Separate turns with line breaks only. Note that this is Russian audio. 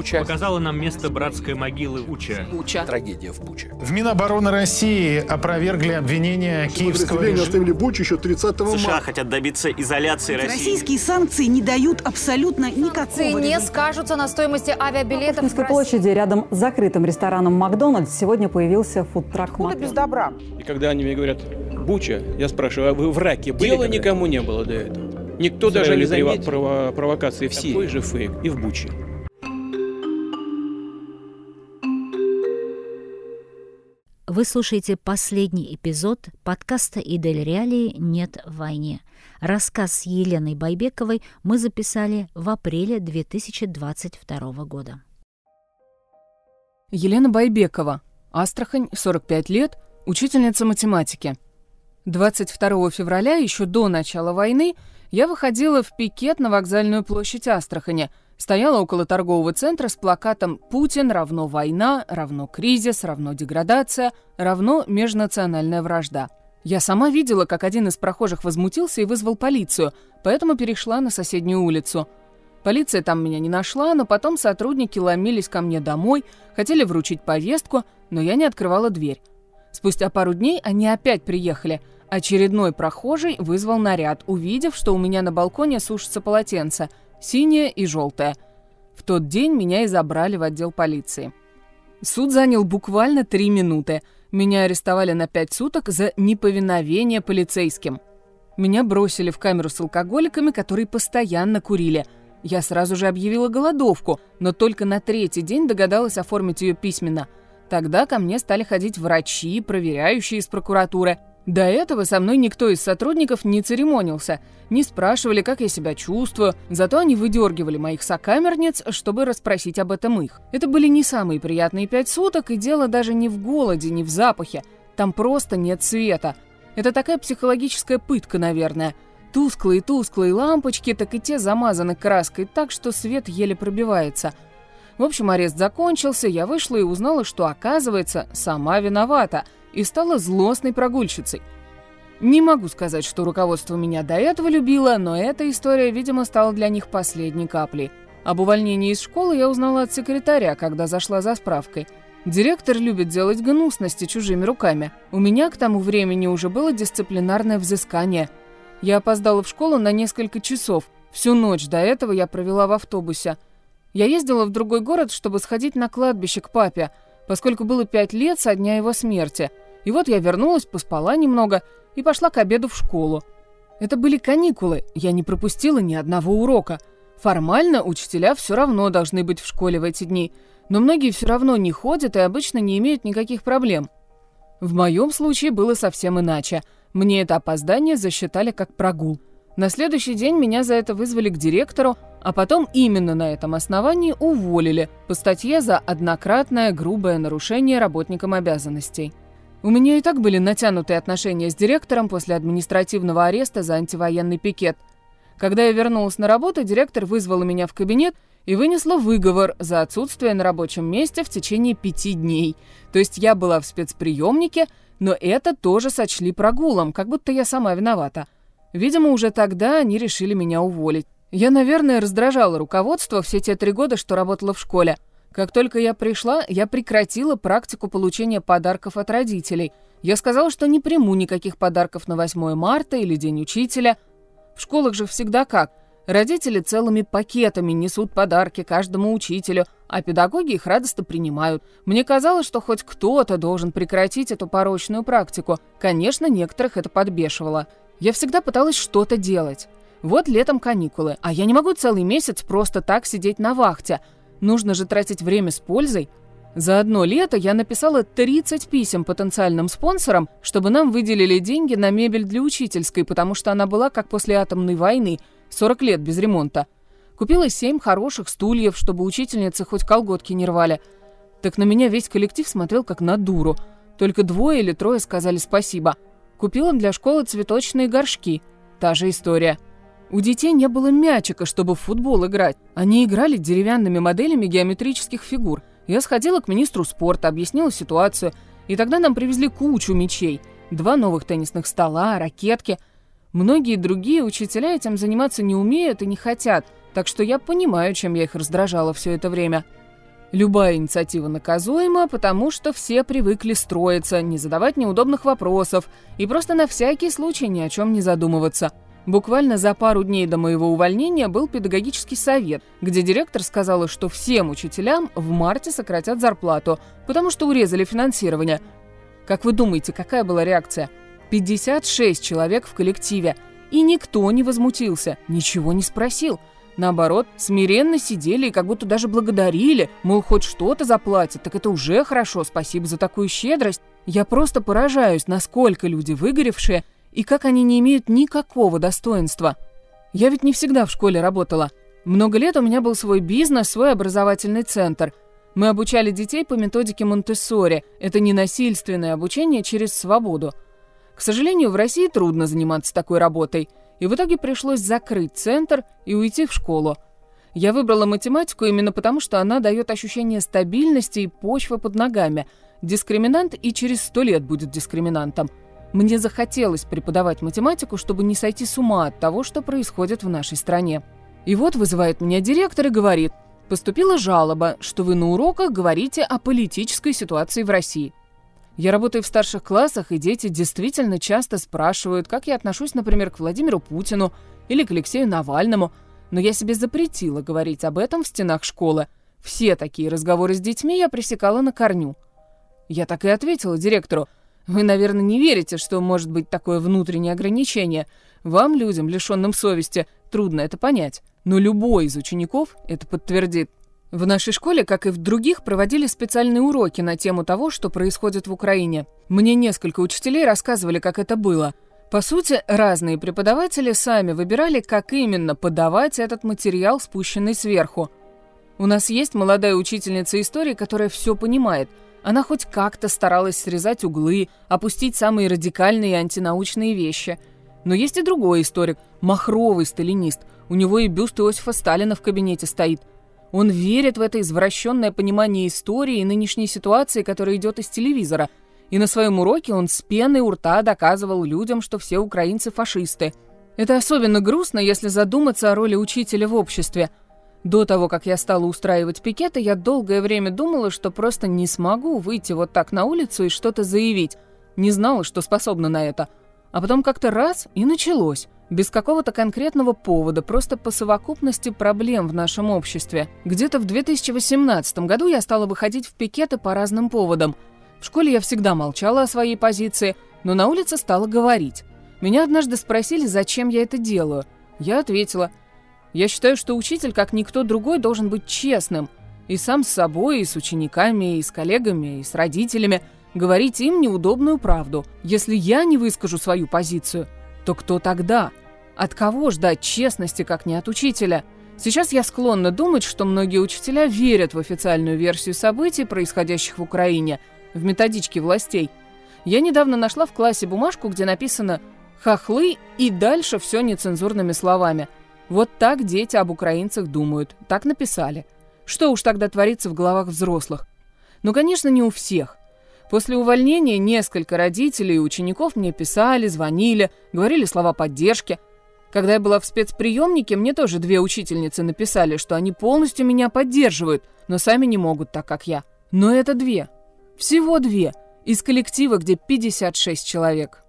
Буча.
Показала нам место братской могилы Буча.
Буча. Трагедия в Буче.
В Минобороны России опровергли обвинения киевского режима.
оставили Бучу еще 30
США
марта.
хотят добиться изоляции России.
Российские санкции не дают абсолютно никакого
Санкции не скажутся на стоимости авиабилетов в
Пушкинской площади рядом с закрытым рестораном «Макдональдс» сегодня появился фудтрак
Откуда без добра?
И когда они мне говорят, Буча, я спрашиваю, а вы в раке были? Дела никому не было до этого. Никто даже не заметил прово- провокации в Сирии. Такой же фейк и в Буче.
Вы слушаете последний эпизод подкаста «Идель Реалии. Нет в войне». Рассказ с Еленой Байбековой мы записали в апреле 2022 года.
Елена Байбекова. Астрахань, 45 лет, учительница математики. 22 февраля, еще до начала войны, я выходила в пикет на вокзальную площадь Астрахани, стояла около торгового центра с плакатом «Путин равно война, равно кризис, равно деградация, равно межнациональная вражда». Я сама видела, как один из прохожих возмутился и вызвал полицию, поэтому перешла на соседнюю улицу. Полиция там меня не нашла, но потом сотрудники ломились ко мне домой, хотели вручить повестку, но я не открывала дверь. Спустя пару дней они опять приехали. Очередной прохожий вызвал наряд, увидев, что у меня на балконе сушится полотенце, синее и желтое. В тот день меня и забрали в отдел полиции. Суд занял буквально три минуты. Меня арестовали на пять суток за неповиновение полицейским. Меня бросили в камеру с алкоголиками, которые постоянно курили. Я сразу же объявила голодовку, но только на третий день догадалась оформить ее письменно. Тогда ко мне стали ходить врачи, проверяющие из прокуратуры. До этого со мной никто из сотрудников не церемонился, не спрашивали, как я себя чувствую, зато они выдергивали моих сокамерниц, чтобы расспросить об этом их. Это были не самые приятные пять суток, и дело даже не в голоде, не в запахе. Там просто нет света. Это такая психологическая пытка, наверное. Тусклые-тусклые лампочки, так и те замазаны краской так, что свет еле пробивается. В общем, арест закончился, я вышла и узнала, что, оказывается, сама виновата, и стала злостной прогульщицей. Не могу сказать, что руководство меня до этого любило, но эта история, видимо, стала для них последней каплей. Об увольнении из школы я узнала от секретаря, когда зашла за справкой. Директор любит делать гнусности чужими руками. У меня к тому времени уже было дисциплинарное взыскание. Я опоздала в школу на несколько часов. Всю ночь до этого я провела в автобусе. Я ездила в другой город, чтобы сходить на кладбище к папе, поскольку было пять лет со дня его смерти. И вот я вернулась, поспала немного и пошла к обеду в школу. Это были каникулы, я не пропустила ни одного урока. Формально учителя все равно должны быть в школе в эти дни, но многие все равно не ходят и обычно не имеют никаких проблем. В моем случае было совсем иначе. Мне это опоздание засчитали как прогул. На следующий день меня за это вызвали к директору, а потом именно на этом основании уволили по статье за однократное грубое нарушение работникам обязанностей. У меня и так были натянутые отношения с директором после административного ареста за антивоенный пикет. Когда я вернулась на работу, директор вызвала меня в кабинет и вынесла выговор за отсутствие на рабочем месте в течение пяти дней. То есть я была в спецприемнике, но это тоже сочли прогулом, как будто я сама виновата. Видимо, уже тогда они решили меня уволить. Я, наверное, раздражала руководство все те три года, что работала в школе. Как только я пришла, я прекратила практику получения подарков от родителей. Я сказала, что не приму никаких подарков на 8 марта или День учителя. В школах же всегда как? Родители целыми пакетами несут подарки каждому учителю, а педагоги их радостно принимают. Мне казалось, что хоть кто-то должен прекратить эту порочную практику. Конечно, некоторых это подбешивало. Я всегда пыталась что-то делать. Вот летом каникулы, а я не могу целый месяц просто так сидеть на вахте. Нужно же тратить время с пользой. За одно лето я написала 30 писем потенциальным спонсорам, чтобы нам выделили деньги на мебель для учительской, потому что она была как после атомной войны, 40 лет без ремонта. Купила 7 хороших стульев, чтобы учительницы хоть колготки не рвали. Так на меня весь коллектив смотрел как на дуру. Только двое или трое сказали спасибо. Купила для школы цветочные горшки. Та же история. У детей не было мячика, чтобы в футбол играть. Они играли деревянными моделями геометрических фигур. Я сходила к министру спорта, объяснила ситуацию, и тогда нам привезли кучу мячей. Два новых теннисных стола, ракетки. Многие другие учителя этим заниматься не умеют и не хотят, так что я понимаю, чем я их раздражала все это время. Любая инициатива наказуема, потому что все привыкли строиться, не задавать неудобных вопросов и просто на всякий случай ни о чем не задумываться. Буквально за пару дней до моего увольнения был педагогический совет, где директор сказала, что всем учителям в марте сократят зарплату, потому что урезали финансирование. Как вы думаете, какая была реакция? 56 человек в коллективе, и никто не возмутился, ничего не спросил – Наоборот, смиренно сидели и как будто даже благодарили, мол, хоть что-то заплатят, так это уже хорошо, спасибо за такую щедрость. Я просто поражаюсь, насколько люди выгоревшие и как они не имеют никакого достоинства. Я ведь не всегда в школе работала. Много лет у меня был свой бизнес, свой образовательный центр. Мы обучали детей по методике Монтессори. Это ненасильственное обучение через свободу. К сожалению, в России трудно заниматься такой работой – и в итоге пришлось закрыть центр и уйти в школу. Я выбрала математику именно потому, что она дает ощущение стабильности и почвы под ногами. Дискриминант и через сто лет будет дискриминантом. Мне захотелось преподавать математику, чтобы не сойти с ума от того, что происходит в нашей стране. И вот вызывает меня директор и говорит, поступила жалоба, что вы на уроках говорите о политической ситуации в России. Я работаю в старших классах, и дети действительно часто спрашивают, как я отношусь, например, к Владимиру Путину или к Алексею Навальному, но я себе запретила говорить об этом в стенах школы. Все такие разговоры с детьми я пресекала на корню. Я так и ответила директору. Вы, наверное, не верите, что может быть такое внутреннее ограничение. Вам, людям, лишенным совести, трудно это понять. Но любой из учеников это подтвердит. В нашей школе, как и в других, проводили специальные уроки на тему того, что происходит в Украине. Мне несколько учителей рассказывали, как это было. По сути, разные преподаватели сами выбирали, как именно подавать этот материал, спущенный сверху. У нас есть молодая учительница истории, которая все понимает. Она хоть как-то старалась срезать углы, опустить самые радикальные антинаучные вещи. Но есть и другой историк, махровый сталинист. У него и бюст Иосифа Сталина в кабинете стоит – он верит в это извращенное понимание истории и нынешней ситуации, которая идет из телевизора. И на своем уроке он с пеной у рта доказывал людям, что все украинцы фашисты. Это особенно грустно, если задуматься о роли учителя в обществе. До того, как я стала устраивать пикеты, я долгое время думала, что просто не смогу выйти вот так на улицу и что-то заявить. Не знала, что способна на это. А потом как-то раз и началось без какого-то конкретного повода, просто по совокупности проблем в нашем обществе. Где-то в 2018 году я стала выходить в пикеты по разным поводам. В школе я всегда молчала о своей позиции, но на улице стала говорить. Меня однажды спросили, зачем я это делаю. Я ответила, я считаю, что учитель, как никто другой, должен быть честным. И сам с собой, и с учениками, и с коллегами, и с родителями. Говорить им неудобную правду. Если я не выскажу свою позицию, то кто тогда? От кого ждать честности, как не от учителя? Сейчас я склонна думать, что многие учителя верят в официальную версию событий, происходящих в Украине, в методичке властей. Я недавно нашла в классе бумажку, где написано «хохлы» и дальше все нецензурными словами. Вот так дети об украинцах думают, так написали. Что уж тогда творится в головах взрослых? Ну, конечно, не у всех. После увольнения несколько родителей и учеников мне писали, звонили, говорили слова поддержки – когда я была в спецприемнике, мне тоже две учительницы написали, что они полностью меня поддерживают, но сами не могут так, как я. Но это две. Всего две. Из коллектива, где 56 человек.